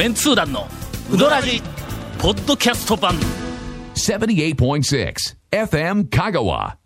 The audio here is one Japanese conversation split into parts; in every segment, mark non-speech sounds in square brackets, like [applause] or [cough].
メンツー団のウドラジポッドキャスト版。78.6 FM Kagawa.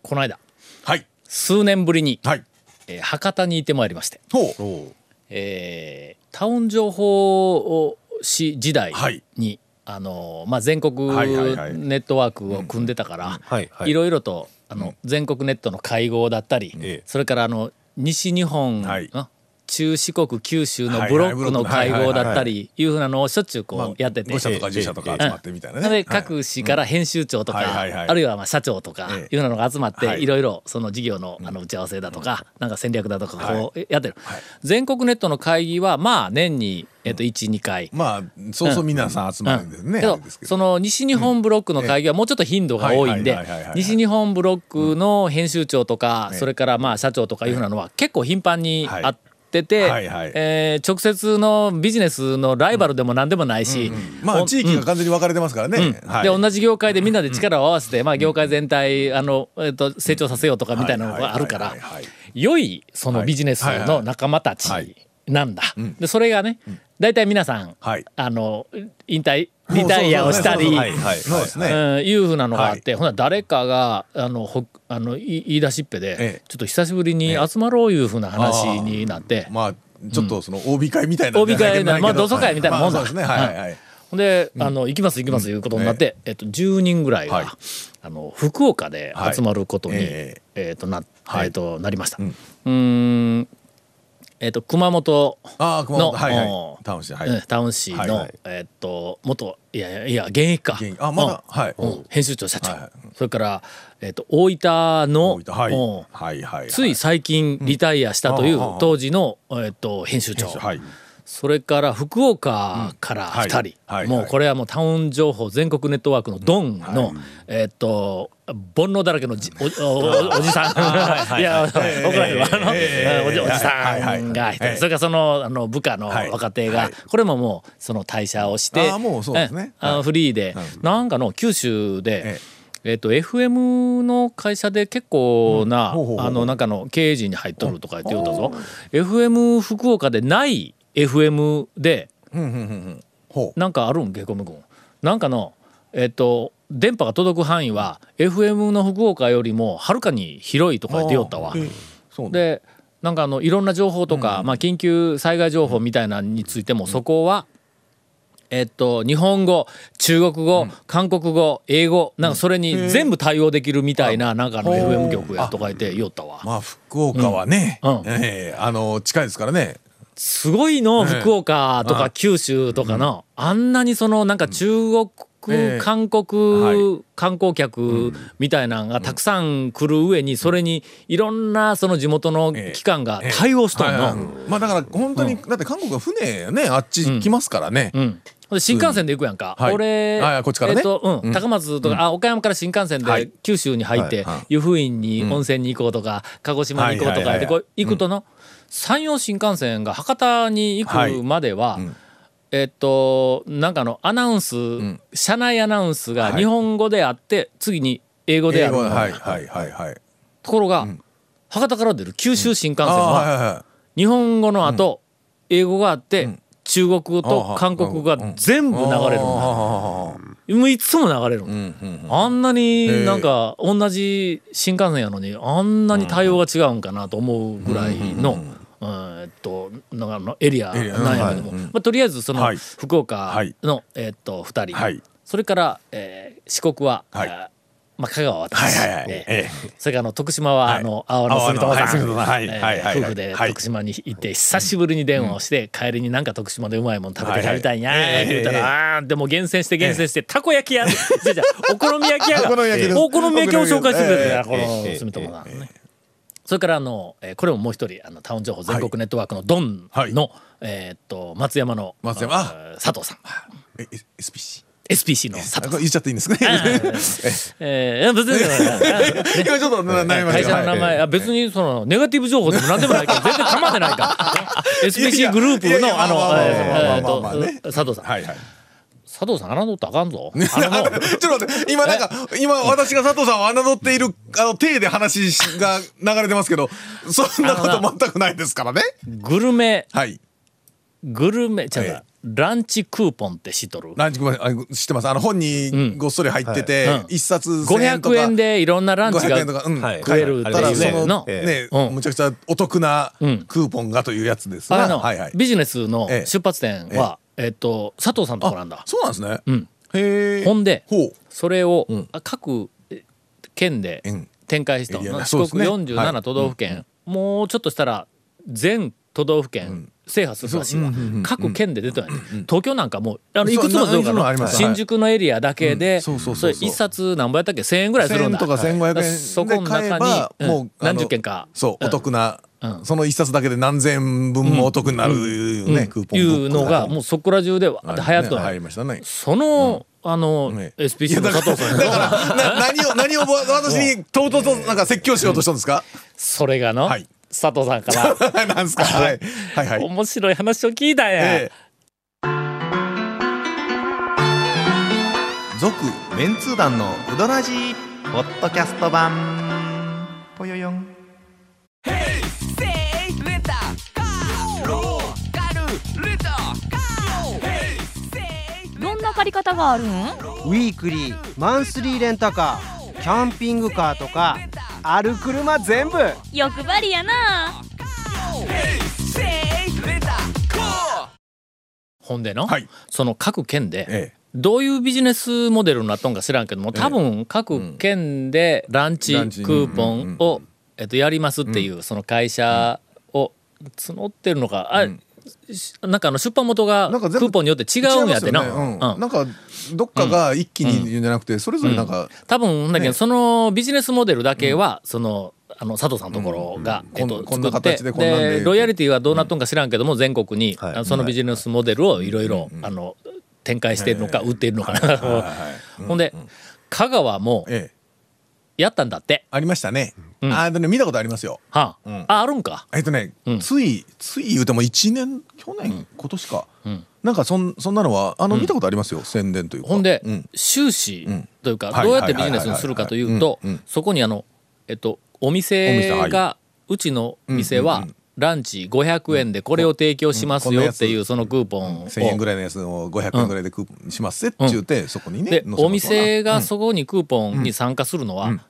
この間はい。数年ぶりに、はい。えー博多にいてまいりまして、ほう。えータウン情報誌時代に、はい。あのまあ、全国はいはいはい。ネットワークを組んでたから、はいはい。いろいろとあの、全国ネットの会合だったり、ええ。それからあの西日本、はい。あ中四国九州のはいブロックの会合だったりいうふうなのをしょっちゅうこまあうやってて。5社とか10社とか集まってみたいなね。各市から編集長とか、あるいはまあ社長とかええ。いうのが集まって、はい。いろいろその事業のあの打ち合わせだとか、なんか戦略だとかこうやってる、はい。全国ネットの会議はまあ年に、えっと12回。まあ、そうそう皆さん集まるんですね。その西日本ブロックの会議はもうちょっと頻度が多いんで西日本ブロックの編集長とか、ええ。それからまあ社長とかいうふうなのは結構頻繁にはい。あってて、はいはい。えー直接のビジネスのライバルでも何でもないし、まあ、地域が完全に分かれてますからね。はい。で同じ業界でみんなで力を合わせて、まあ、業界全体あの、えっと成長させようとかみたいなのがあるから良いそのビジネスの仲間たちなんだ。でそれがね大体皆さん、はい。あの引退リタイアをしたり。いうですね。うんいうふうなのがあって、ほな誰かがあのほあのい言い出しっぺで、ええ。ちょっと久しぶりに集まろういうふうな話になって、まあ、ちょっとその OB 会みたいな。OB 会なまあ同窓会みたいなもんだ。ですね。はいはい。はい。ほん。で、あの行きます行きますいうことになって、えっと10人ぐらいが、はい。あの福岡で集まることに、はい。ええ。っとな、はい。えっとなりました。ううんんえっと熊本ああ、熊の、本。はいおはい。タウン市。はい。えタウン市の、はいはい。えっと元いやいや現役か。あまだうん。はい。うん。編集長社長、それから、えっと大分のはい。うん。はいはい。つい最近リタイアしたといううん。当時の、えっと編集長、はい。それから福岡から2人、もうこれはもうタウン情報全国ネットワークのドンの、はい。えっと煩悩だらけのじお [laughs] おおおじさん。いや怒られるわ。おじおじさんがそれからそのあの部下のはい。若手がはい。これももうその退社をしてあーもうそうですね。えあのはい。フリーでなんかの九州でええ。っと FM の会社で結構なあの中の経営陣に入っとるとか言って言うたぞ。FM 福岡でない FM でう。なんかあるん？ゲコム君。なんかのえっと電波が届く範囲は FM の福岡よりもはるかに広いとか言ってよったわ。でなんかあのいろんな情報とか、まあ、緊急災害情報みたいなのについてもそこは、えっと、日本語中国語、韓国語英語なんかそれに全部対応できるみたいななんかあの FM 局やとか言って言おったわ。まあ、福岡はねうん。うん、ええあの、近いですからね。すごいのええ福岡とかはい九州とかのあんなにそのなんか中国ええ。韓は国観光客みたいなのがたくさん来る上にそれにいろんなその地元の機関が対応しとんはいはいの。まあだから本当に、だって韓国は船ねあっち来ますからね、新幹線で行くやんか、はい。俺、あこっちからね。えっとうん。高松とか、あ岡山から新幹線ではい。九州に入って、湯布院に温泉に行こうとか、鹿児島に行こうとかでこう行くとの、山陽新幹線が博多に行くまでは、ん。えっとなんかあのアナウンス、車内アナウンスがはい。日本語であって次に英語である。はいはいはいはい。ところが、博多から出る九州新幹線あは、はいはいはい。日本語の後、英語があって、中国語と韓国語が全部流れるんだ。あもういつも流れる、あんなになんか同じ新幹線やのにあんなに対応が違うんかなと思うぐらいの。えっとなんかあのエリアなんやけども、まあ、とりあえずそのはい。福岡はい。の、えっと2人、はい。それから、えー四国は、はい。えーまあ、香川は私、それからあの徳島は、あの青野住友さん、え夫婦ではい。徳島に行って久しぶりに電話をして、帰りになんか徳島でうまいもん食べて帰りたいんやはいはい。言うたら、あーでも厳選して厳選して、たこ焼き屋じゃじゃお好み焼き屋が [laughs] お好み焼きですお好み焼きを紹介してくれて、ええこの住友さんね。それからあの、えーこれももう一人あのタウン情報全国ネットワークのドンの、はい。えーっと松山の松山佐藤さん。え SPC SPC の佐藤さん。言っちゃっていいんですかねえー、[laughs] 別に [laughs] 今ちょっと悩み会社の名前、あ別にそのネガティブ情報でも何でもないから [laughs] 全然構ってないから。SPC グループのあの佐藤さん。はいはい佐藤さん侮ったらあかんぞ。[laughs] ちょっと待って、今なんか、今私が佐藤さんを侮っている、あの、体で話が流れてますけど、そんなこと全くないですからね。グルメはい。グルメ、じゃあ、ええ。ランチクーポンって知っとる？ランチごめんあ知ってます。あの本にごっそり入ってて、うん。一冊1000円とか。500円でいろんなランチ500円とがか、うんはい。食える。ってただいうね。のその、ね、うん。むちゃくちゃお得なクん。ーポンがというやつですが、あの、はいはい。ビジネスのええ。出発点は、えっと佐藤さんのとこなんだ。そうなんですね、うん。へえ。ほんでほう。それを、ん。あ各え県でうん。展開したの。エリアな四国ねそうですね。は47い都道府県、もうちょっとしたら全都道府県制覇するらしいわ、各県で出てない、東京なんかもうあのいくつも出るから新宿のエリアだけで、うん。それ一冊何ぼやったっけ？1,000円ぐらいするんだ。1000とか1500円そこの中ばに、うん。もう何十件か。そう、んお得な、うん。その一冊だけで何千分もお得になるね、クーポンいうのがもうそこら中でわーって流行ってねない入りましたね。その、あの、ね。SPC の佐藤さんだからな何を何を私にとうとうとなんか説教しようとしたんですか、それがの、はい。佐藤さんから。[laughs] なんですか？はい。はい。はい面白い話を聞いたんや。え。続メンツー団のウドラジーポッドキャスト版借り方があるんウィークリーマンスリーレンタカーキャンピングカーとかある車全部。欲張りやな。ほんでの、はい。その各県で、えどういうビジネスモデルになっとんか知らんけども多分各県でランチクーポうんうんうん。ンを、えっと、やりますっていうその会社を募ってるのか、あしなんかあの出版元がクーポンによって違うんやってな。ね。うん。うん。なんかどっかが一気に言うんじゃなくてそれぞれなんか多分だけど、ね。そのビジネスモデルだけは、そのあの佐藤さんのところが、うん。えっと、こんな作って形でで。ロイヤリティはどうなっとんか知らんけども、全国に、はい。そのビジネスモデルをいろいろあの展開しているのか、売ってい。るのかな、[laughs] ほんで、香川もええ。やったんだって、ありましたね。んあでね見たことありますよ。はあ。うん。ああるんか。えっとね、うん。ついつい言うても1年去年、今年か、ん。なんかそんそんなのはあの見たことありますよ、宣伝というか。ほんで、うん。収支んというか、はいどうやってビジネスにするかというとそこにあの、えっと、おお店がうちの店はランチ500円でこれを提供しますよっていうそのクーポンを。1000円ぐらいのやつを500円ぐらいでクーポンしますって言うて、そこにねお店がうん。そこにクーポンに参加するのはうん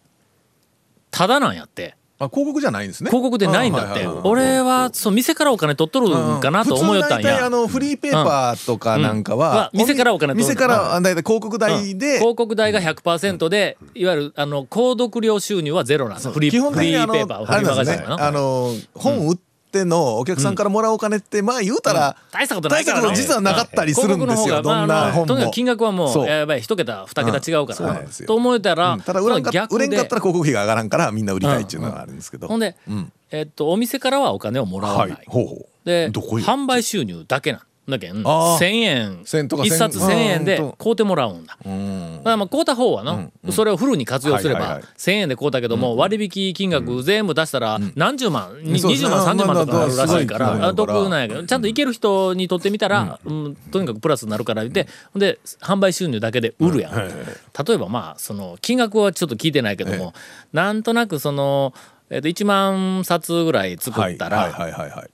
ただなんやって。あ広告じゃないんですね。広告でないんだって。俺はそう店からお金取っとるんかなと思いよったん普通大体あやのフリーペーパーとかなんかうん。はは、店からお金取る店からあ大体広告代で、広告代が100%でいわゆるあの購読料収入はゼロなんだフリー基本フリーペーパーフあリーマガジンあの本売ってのお客さんからもらうお金ってまあ言うたら大したことないからな大実はなかったりするんですよどんな本とにかくも金額はもそう。うやばい一桁二桁違うかそうなんらですよ。と思えたらうん。ただ売れんか逆で。売れんかったら広告費が上がらんからみんな売りたいっていうのがあるんですけど、ほん。でうん。えっとお店からはお金をもらわはない。い。ほうほう。で販売収入だけなんだけんあー。1,000円。1000とか一冊1,000円で買うてもらうんだ。うん。だからまあ買うた方はの、それをフルに活用すればはいはいはい。1,000円で買うたけども、割引金額全部出したら何十万、うですね。20万30万とかあるらしいかまあまあまあらあ得なんやけどちゃんといける人にとってみたら、うん。とにかくプラスになるから言ってで販売収入だけで売るやん。例えばまあその金額はちょっと聞いてないけども、なんとなくその、えっと1万冊ぐらい作ったら、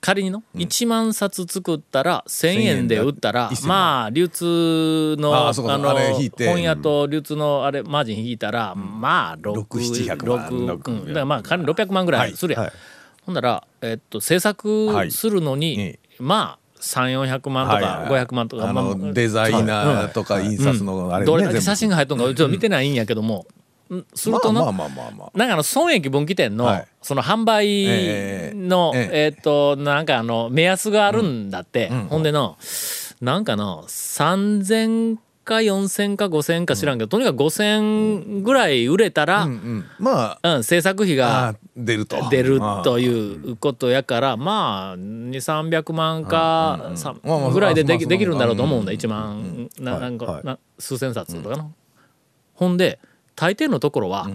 仮にの1万冊作ったら1,000円で売ったら1000円まあ流通のあの本屋と流通のあれマージン引いたらまあ6 700 6万だからまあ仮に600万ぐらいするやん。はい。ほんならえっと制作するのはい。にまあ3400万とはいかはい。500万とかデザイナーとか印刷のあれねどれだけ写真が入っとんかちょっと見てないんやけどもうんするとのまあまあまあまあまあ。なんかあの損益分岐点の、はい。その販売の、えっとなんかあの目安があるんだって、ほんでのなんかの3,000か4,000か5,000か知らんけど、とにかく5,000ぐらい売れたら、うんうん。まあ制作費あがー出ると。出るとういうことやからまあ2,300万かさんまあまあぐらいででまあまあきできるんだろうと思うんだうん。1万ななんかはい。な数千冊とかの。ほんで大抵のところは、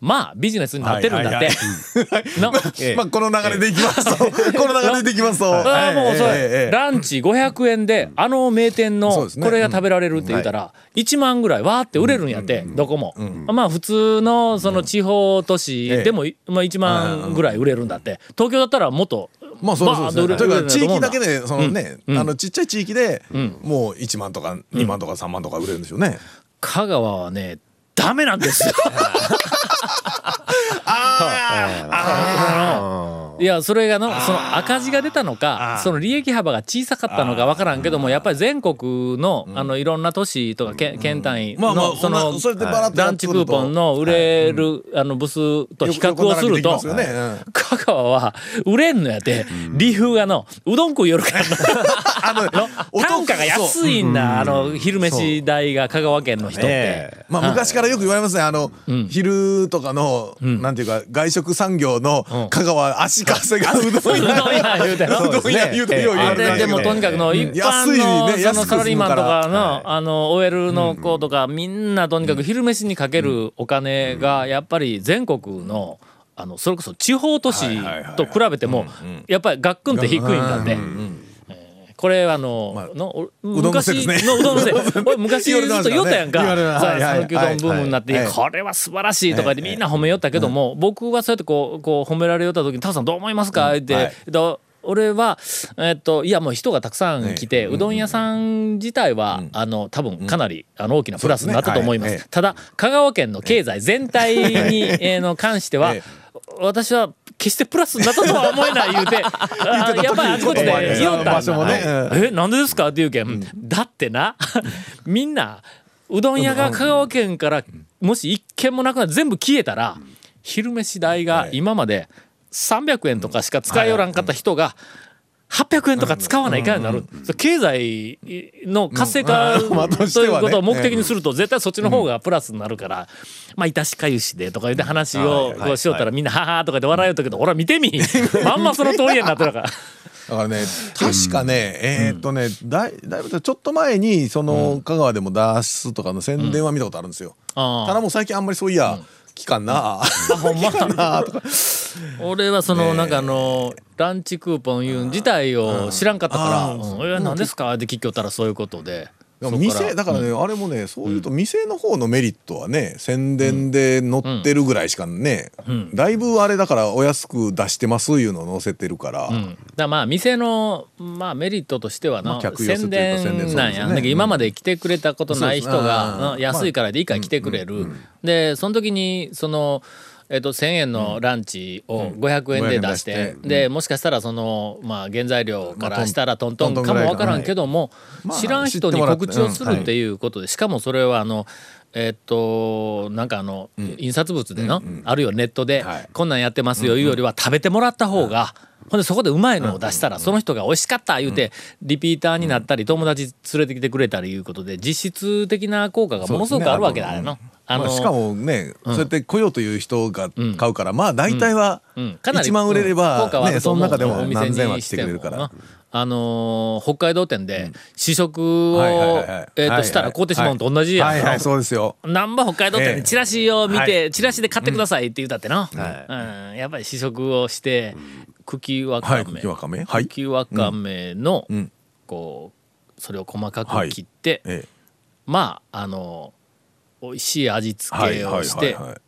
まあビジネスになってるんだって。[laughs] な [laughs] まあこの流れでいきますと。[laughs] この流れでいきますと。ああもうそれ、ランチ500円であの名店のこれが食べられるって言ったら1万ぐらいわーって売れるんやってどこも。まあ普通のその地方都市でもまあ1万ぐらい売れるんだって。東京だったらもっとまあそうそうそう。バーッというか地域だけでそのね、うん。あのちっちゃい地域で、ん。もう1万とか2万とか3万とか売れるんですよね。香川はねダメなんですよ。[laughs] いやそれがのその赤字が出たのかその利益幅が小さかったのか分からんけどもやっぱり全国のあのいろんな都市とか県県単位のそのそれでバラッと。やランチクーポンの売れるあの部数と比較をすると香川は売れんのやって理由がのうどん食いよるからの。[laughs] あのお単価が安いんだ。あの昼飯代が香川県の人って。まあ昔からよく言われますね。あの、昼とかの、なんていうか外食産業の香川足かせが [laughs] うどん屋。言うてなうどん屋言うてよでれるんだけどもとにかくの一般のそね安くのサラリーマンとか済むからのあの OL の子とかみんなとにかく昼飯にかけるお金がやっぱり全国のあのそれこそ地方都市と比べてもやっぱりガックンって低いんだって。えーこれあの、のおうどんの昔のうどんのせい。[laughs] 俺昔ずっと言おった。やんか讃岐うどんブームになって、これは素晴らしいとか言ってみんな褒めよったけども、僕はそうやってこうこう褒められよった時に「タオさんどう思いますか?」って、俺は、えっと、いやもう人がたくさん来て、うどん屋さん自体は、あの多分かなり、あの大きなプラスになったと思います。ただ香川県の経済全体に、えーの関しては、え私は決してプラスになったとは思えない言うて [laughs] あやっぱりあちこちで言おったんだ。ね。えなんでですか？って言うけん、だってな [laughs] みんなうどん屋が香川県からもし一軒もなくなって全部消えたら昼飯代が今まで300円とかしか使いよらんかった人が800円とか使わないかんようになる、それ経済の活性化ということを目的にすると絶対そっちの方がプラスになるから、まあいたしかゆしでとか言って話をこうしよったらみんなははとか言って笑いよったけど俺は見てみまんまその通りになってるから。だからね確かね、えーっとねだいだいぶちょっと前にその香川でもダースとかの宣伝は見たことあるんですよ、あーただもう最近あんまりそういや、聞かんな、あほんま？な。とか。俺はそのなんかあのランチクーポンいうん自体を知らんかったから「うんえ何ですか?」って聞きよったらそういうことで。店だからね、あれもねそういうと店の方のメリットはね宣伝で載ってるぐらいしかね、だいぶあれだからお安く出してますいうのを載せてるから、うん、だまあ店の、まあ、メリットとしてはな、まあ宣伝伝なんや、ね。今まで来てくれたことない人が、安いからでいいから来てくれる、でその時にその、えっと1,000円のランチを500円で出して、500円出して。でもしかしたらその、まあ、原材料からしたらトントンかもぐらいかなわからんけども、まあ知らん人に告知をするっていうことで、しかもそれはあのえっとなんかあの、印刷物での、あるいはネットで、はい。こんなんやってますよいうよりは食べてもらった方が、ほんでそこでうまいのを出したらその人が美味しかった言うてリピーターになったり友達連れてきてくれたりいうことで実質的な効果がものすごくあるわけだよな。あのまあ、しかもね、そうやって来ようという人が買うから、まあ大体はうん。かなり1万売れれば、ね、その中でもお店何千は来てくれるから。な。あのー北海道店で試食をしたら買うてしまうのと同じやん。はいはい。そうですよ。なんば北海道店ええ。でチラシを見て、チラシで買ってくださいって言うたってな、うん。やっぱり試食をして茎わかめ、はい茎わかめ？の、ん。こうそれを細かく切って、ええ。まああの美味しい味付けをして、はいはい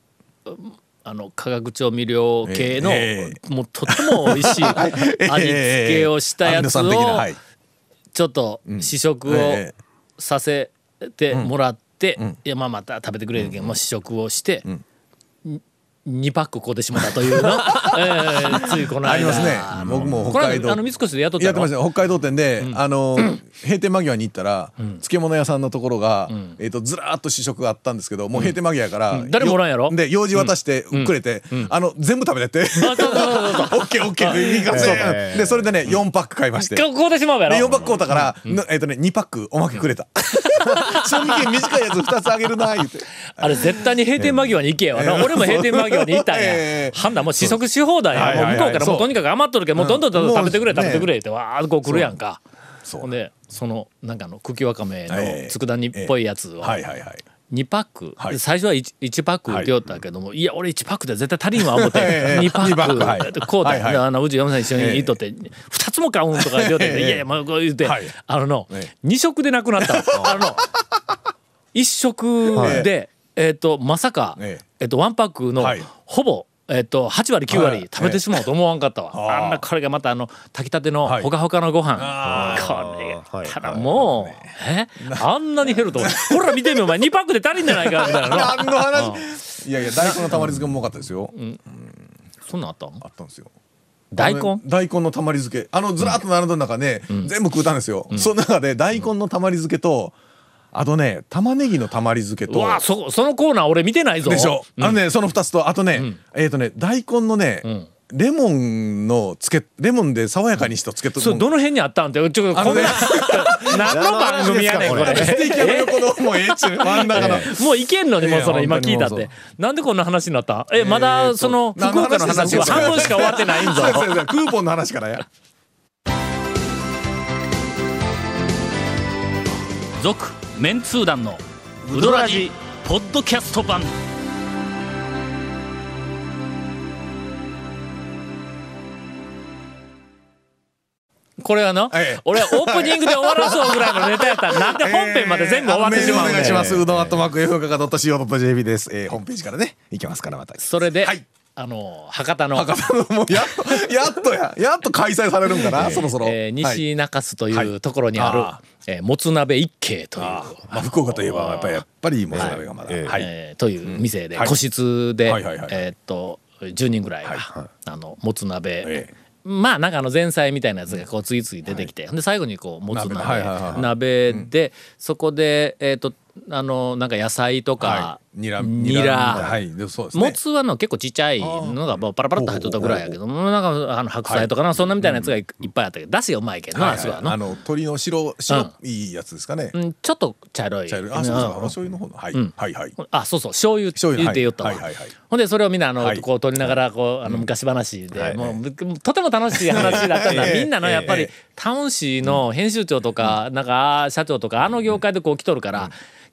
あの化学調味料系の、えもうとても美味しい [laughs] 味付けをしたやつをちょっと試食をええ。させてもらって、いやまあまた食べてくれるけど、もう試食をして、2パック買うてしまったというの、[laughs] えーついこの間。ありますね。僕も北海道。あの三越でやっとったやってました。よ北海道店で、あの閉店間際に行ったら、漬物屋さんのところが、えっ、とずらーっと試食があったんですけどもう閉店間際やから、ん。誰もおらんやろ？で用事渡してくれて、あの全部食べてって。[laughs] オッケーオッケーって言いかせでそれでね4パック買いまして。買うてしまうやでろ4パック買うたから、なえっ、とね2パックおまけくれた。[laughs] [laughs] 賞味期限短いやつ2つあげるな言って。あれ絶対に閉店間際に行けよな、俺も閉店間際に行ったんや、ええ判断もう試食し放題や、向こうからもうとにかく余っとるけどもうどんどん食べてくれ食べてくれってわーっとこう来るやんか。そう。ほんでそのなんかあの茎わかめのええ佃煮っぽいやつをはいはいはい。2パック、はい。最初は 1, 1パック売ってよったけども、い、や俺1パックで絶対足りんわ思って。[laughs] ええ。2パ二パッックこうた、はいはい。であのうち嫁さん一緒に行っとって、2つも買うんとか言ってて、ええ。いやいやもうこう言って、はい。あのの、え2食でなくなった。の [laughs] あのの。1食で、えっ、とまさか、ええ。えっとワンパックの、はい。ほぼ、えっと8割9割はい。食べてしまうと思わんかったわ、あんなこれがまたあの炊きたてのはい。ほかほかのご飯、あこれがたらもう、え？あんなに減るとほら見てみお前。2パックで足りんじゃないかみたいなの。[laughs] 何の話。いやいや大根のたまり漬けもうまかったですよ、そんなんあったん？あったんですよ。大根？大根のたまり漬け。あのずらっと並んだ中ね、全部食うたんですよ、その中で大根のたまり漬けとあとね玉ねぎのたまり漬けとうわそそのコーナー俺見てないぞ。でしょ、うん。あのねその2つとあとね、えっ、とね大根のね、ん。レモンのつけレモンで爽やかにしたつけとそれどの辺にあったんってちょっとこんな何の番組やねんこれ。[laughs] ステーキ屋の横のもうええっちゅう真ん中の、もういけんのにもうそれ今聞いたって。なんでこんな話になった？えまだその福岡の話は半分しか終わってないんぞ。[laughs] クーポンの話からや。続メンツー団のウドラジポッドキャスト版これはなええ俺オープニングで終わらそうぐらいのネタやったら [laughs] なんで本編まで全部終わってしまうんだよメールお願いします。うどんアットマーク F か .co.jp です。えー、ホームページからね、行けますからまた。それではい。あの博多の博多のもうやっと、やっとや、やっと開催されるんかな、[laughs] そろそろ。えーはい西中洲というところにあるあえーもつ鍋一軒というまあ、福岡といえば、やっぱり、やっぱり、もつ鍋がまだ。はい。えーという店ではい。個室ではいはいはい。えーっと10人ぐらいがあのもつ鍋。ええ。まあなんかあの前菜みたいなやつがこう次々出てきてで最後にこうもつ鍋。鍋。はいはいはいはい。鍋でそこでえーっとあのなんか野菜とかはい。ニラ、ニラ。はい。でそうですね。もつはの結構ちっちゃいのがパラパラっと入っとったぐらいやけどもなんかあの白菜とかなそんなみたいなやつがいいっぱいあったけどだしがうまいけどはない。すごいのはいあの、鶏の白、白いやつですかね。うんちょっと茶色い。茶色い。あ、そうそう、醤油の方の。はい。はいはい。あそうそう。醤油醤油。言って言ったわ、はいはいはい。はいほんでそれをみんなあの、はい。こう取りながらこうあの昔話で、はい。もうぶとても楽しい話だったんだ、ええ。みんなのやっぱり、ええタウン誌の編集長とか、なんか社長とかあの業界でこう来とるから、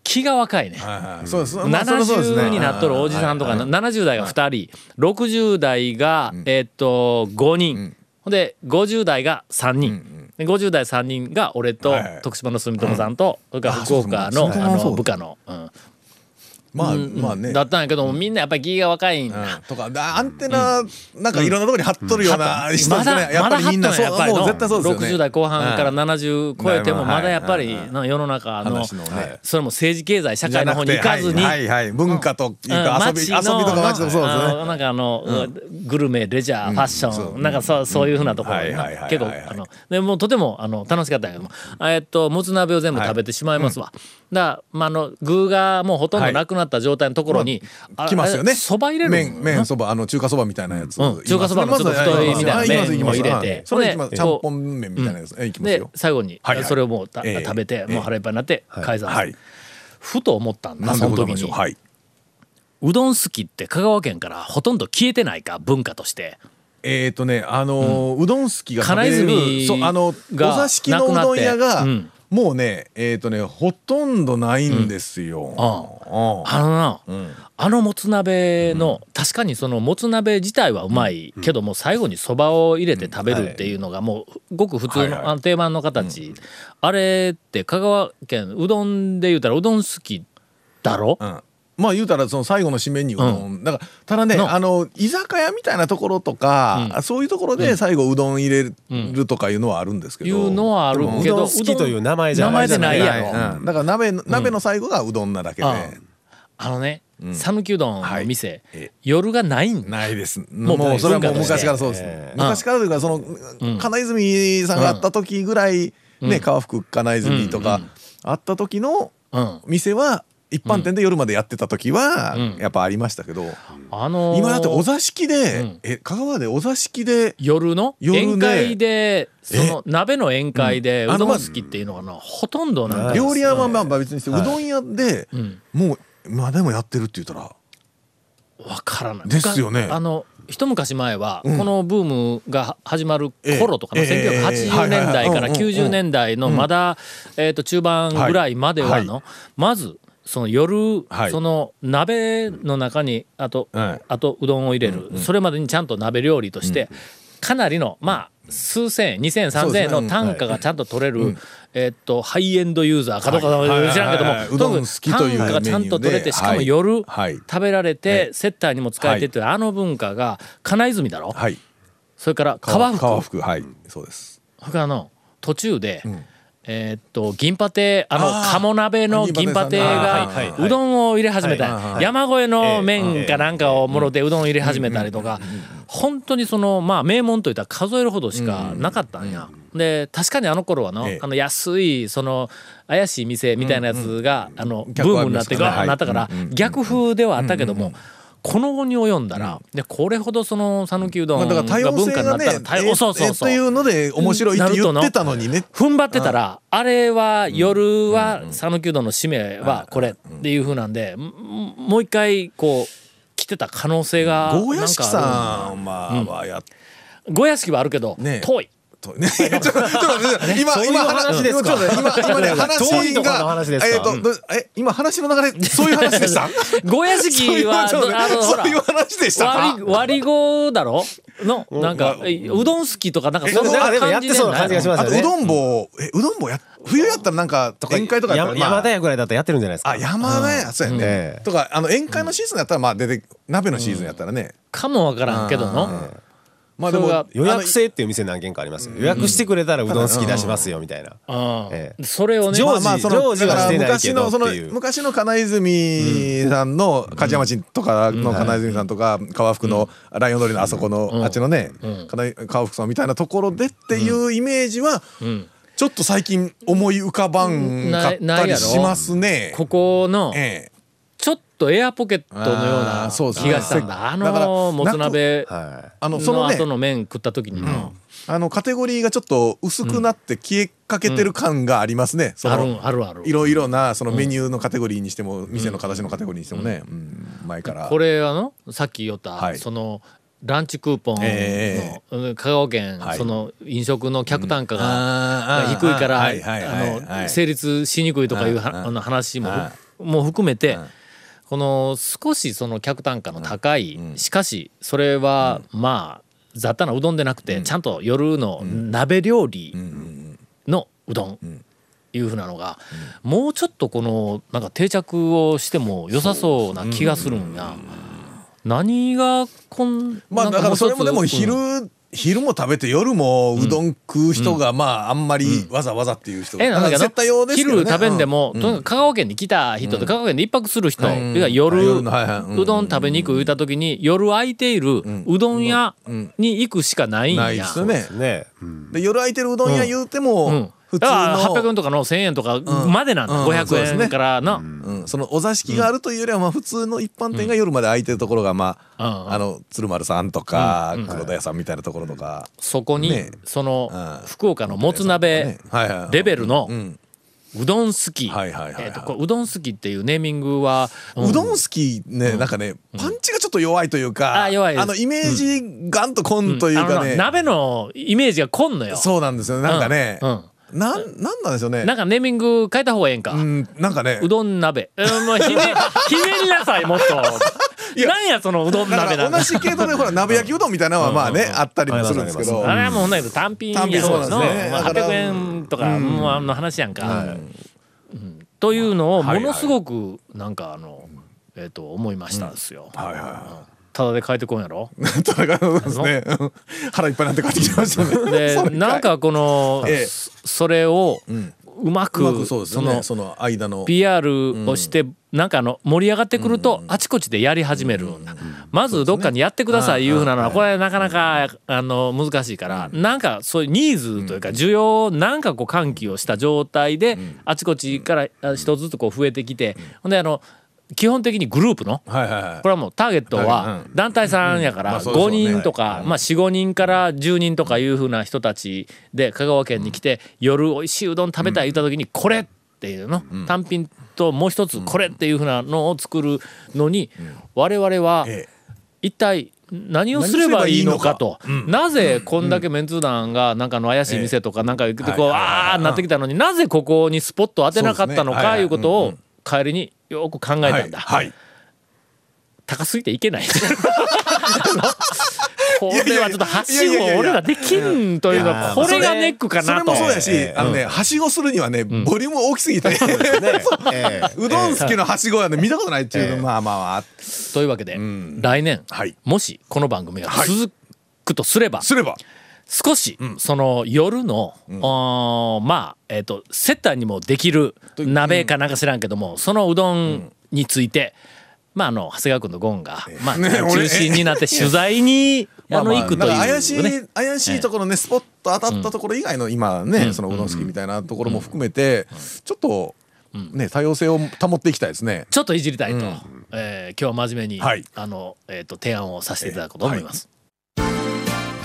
気が若いね。はいはい。そうです。まあそれはそうですね。70になっとるおじさんとか、70代が2人。60代が、えーっと5人、ほん。で50代が3人、で50代3人が俺と徳島の住友さんと、それから福岡のあの部下の、うんまあ、まあね。だったんやけども、みんなやっぱり気が若いん。だ。うん。とかだアンテナなんかいろんなところに貼っとるような人ですまねやっぱりみんなやっぱりの。そうもう絶対そうですよね。60代後半から70超えてもうんまだやっぱり世の中のそれも政治経済社会の方に行かずに。文化とか遊び遊びとか街とかそうですね。なんかあの、グルメレジャー、ファッションなんかそうそういうふうなところ結構あのでもうとてもあの楽しかったんやけども。えっともつ鍋を全部食べてしまいますわ、だまあ、あの具がもうほとんどなくなった状態のところに、あ来ますよね。そば入れる麺麺そばあの中華そばみたいなやつ。うん。中華そばのちょっと太いみたいな麺を入れて。それ行きます。でちゃんぽん麺みたいなやつえ行きますでよ最後にはい。はい。それをもうたええ食べてもう腹いっぱいになって解散はい。ふと思ったんだその時に。はい。うどん好きって香川県からほとんど消えてないか文化として。えっとねあのーうどん好きが食べれ金る泉そうあのおが座敷のうどん屋がうんもうねえっとねほとんどないんですよ。ああ。あのな、ん。あのもつ鍋の、確かにそのもつ鍋自体はうまいけども最後にそばを入れて食べるっていうのがもうごく普通の,、はいはい。定番の形、あれって香川県うどんで言うたらうどん好きだろ、うんまあ言うたらその最後の締めにうどん、だからただねの。あの居酒屋みたいなところとか、うん。そういうところで最後うどん入れるとかいうのはあるんですけど、いうのはあるけどうどん好きという名前じゃない名前でない。やろ、うん。だから鍋の鍋の最後がうどんなだけで、ああのね讃岐、うどんの店、はい。え夜がないん。ないです。もうもうそれはもう昔からそうです、昔からというかその、金泉さんがあった時ぐらい、ね川福金泉とかあった時のうん。店は一般店で夜までやってた時はうん。やっぱありましたけど、あのー今だってお座敷で、うん。え香川でお座敷で夜の？宴会でその鍋の宴会でうどん好きっていうのがなほとんどなん料理屋はまあまあ別にして、うどん屋で、ん。もう今でもやってるって言ったら。わからない。ですよね。昔あの一昔前はうん。このブームが始まる頃とかのええええ1980年代からはいはいはい。90年代のまだえーと中盤ぐらいまでははのまずその夜はい。その鍋の中にあとはい。あとうどんを入れる。それまでにちゃんと鍋料理としてかなりのまあ数千円2000円3000円の単価がちゃんと取れる、えーっとハイエンドユーザーかどうかはい。知らんけども、はい。と単価がちゃんと取れてしかも夜食べられて、はい接待にも使えてってあの文化が金泉だろ、はい。それから川福川福はい。そうです。それからあの途中で、えーっと銀パテあの鴨鍋の銀パテがうどんを入れ始めた、山越えの麺かなんかをもろてうどん入れ始めたりとか本当にそのまあ名門といったら数えるほどしかなかったんや。で確かにあの頃はの,、ええ。あの安いその怪しい店みたいなやつが、あのブームになってガーッなったから、逆風ではあったけども、この後に及んだら、でこれほどその讃岐うどんが文化になったら、多様そうそうそう。えっていうので面白いって言ってたのにね。踏ん張ってたら、あれは夜は讃岐うどんの締めはこれっていうふうなんで、んもう一回こう来てた可能性がなんかあさんまあはやゴはあるけど、ね遠い。とね。ちょっとちょっと [laughs] 今今話ですか？ちょっと今今ね [laughs] 話がえっとどえ今話の流れそういう話でした？ゴーヤ式はそういうどあのそういう話でした？か割り割り語だろ？のなんかうどん好きとかなんかそんな感じでってそうな感じがしますよね。あとうどん棒えうどん棒や冬やったらなんか宴会とか山山田屋ぐらいだったらやってるんじゃないですか？あ山田屋そうやえねえとかあの宴会のシーズンやったらまあ出て鍋のシーズンやったらね。かもわからんけどのまあでも予約制っていう店何軒かありますよ。予約してくれたらうどん好き出しますよみたいな。うん。ええ。それをね常時まあまあその常時はしてないけ昔のそのどっていう。昔の金泉さんの梶山町とかの金泉さんとか川福のライオン通りのあそこのあっちのね金川福さんみたいなところでっていうイメージはちょっと最近思い浮かばんかったりしますね。ここのええとエアポケットのようあな気がしたんだ。あのもつ鍋はあのそのねの後の麺食った時にのあのカテゴリーがちょっと薄くなって消えかけてる感がありますね。そあのるあるある。いろいろなそのメニューのカテゴリーにしても店の形のカテゴリーにしてもね、うん。前から。これあのさっき言った、はい。そのランチクーポンの、香川県、はい。その飲食の客単価が,、低いから、成立しにくいとかいうあの話も,、はもう含めて、うんこの少しその客単価の高い、しかしそれは、まあ雑多なうどんでなくて、ちゃんと夜の鍋料理のうどん。いうふうなのが、もうちょっとこのなんか定着をしても良さそうな気がするんや。何がこんまあだからそれもでも昼、うん昼も食べて夜もうどん食う人がまああんまりわざわざっていう人が、えなんだけど絶対用ですけどね。昼食べんでも、うん。とにかく香川県に来た人で、香川県で一泊する人、夜、うん。うどん食べに行く言った時に夜空いているうどん屋に行くしかないんや。ないですよね。で夜空いてるうどん屋言うても、うん普通だから800の円とかの1000円とかまでなんだ、うん。うんそうです500ね。円からの、うん、そのお座敷があるというよりはまあ普通の一般店が夜まで開いてるところがまあ、うん。あの鶴丸さんとか、黒田屋さんみたいなところとか、そこに、ね。その、うん。福岡のもつ鍋レベルのうん。うどん好き、はいはいはいはい。えーとうどん好きっていうネーミングは、うどん好きね、なんかねパンチがちょっと弱いというか、あ弱いです。のイメージガンとこんというあのかね、鍋のイメージがこんのよ。そうなんですよなんかね、うん。うんなんなんなんでしょうね。なんかネーミング変えた方がええんか。うんなんかね。うどん鍋。[laughs] うん、もうひね、[laughs] ひねりなさい、もっと。なんや、そのうどんだ鍋なんか。から同じ系統でほら鍋焼きうどんみたいなのはまあね、あったりもするんですけど、あれはもうほんだけど単品単品そうですね。まあだから800円とか、もうあの話やんか。うん。というのをものすごくなんかあの、えっと思いましたんですよ。はいはただで変えてこんやろ？いはい。ということですね。うん [laughs] 腹いっぱいになって帰ってきましたね。[laughs] でなんかこの、ええ。そそれをうまく,、その。その間の。PR をして、なんかあの盛り上がってくると、あちこちでやり始めるまずどっかにやってくださいいうふうなのはこれなかなかあの難しいから、なんかそういうニーズというか需要をなんかこう喚起をした状態で、あちこちからあ一つずつこう増えてきて、ほんであの基本的にグループの？こ。れはもうターゲットははい団体さんやからまあそうでしょう5ね人とかまあ45人から10人とかいうふうな人たちで香川県に来て夜美味しいうどん食べたい言った時にこれっていうの？単品ともう一つこれっていうふうなのを作るのに我々はえ一体何をすればいいのかと。なぜこんだけメンツー団がなんかの怪しい店とかなんか言ってこうああなってきたのになぜここにスポットを当てなかったのかいうことを帰りによく考えたんだ。はい。高すぎていけない。[laughs] これはちょっとはしご俺らできんというのはこれがネックかそれなともそうやし、あのね、はしごするにはね、ボリューム大きすぎて、[laughs] ええ。うどん好きのはしごはね、見たことないっていうの、まあまあまあ、というわけで、来年、はい。もしこの番組がはい続くとすれば、すれば、少し、その夜の、あーまあえっ、と接待にもできる鍋かなんか知らんけども、そのうどんについて、まああの長谷川君とゴンが、まあ、[laughs] ね俺中心になって取材に、あの行くという、ね、怪しい、怪しいところね、スポット当たったところ以外の今ね、そのうどん好きみたいなところも含めて、ちょっと、ね、多様性を保っていきたいですね。ちょっといじりたいと、えー今日は真面目に、はい。あのえっ、と提案をさせていただこうと思います。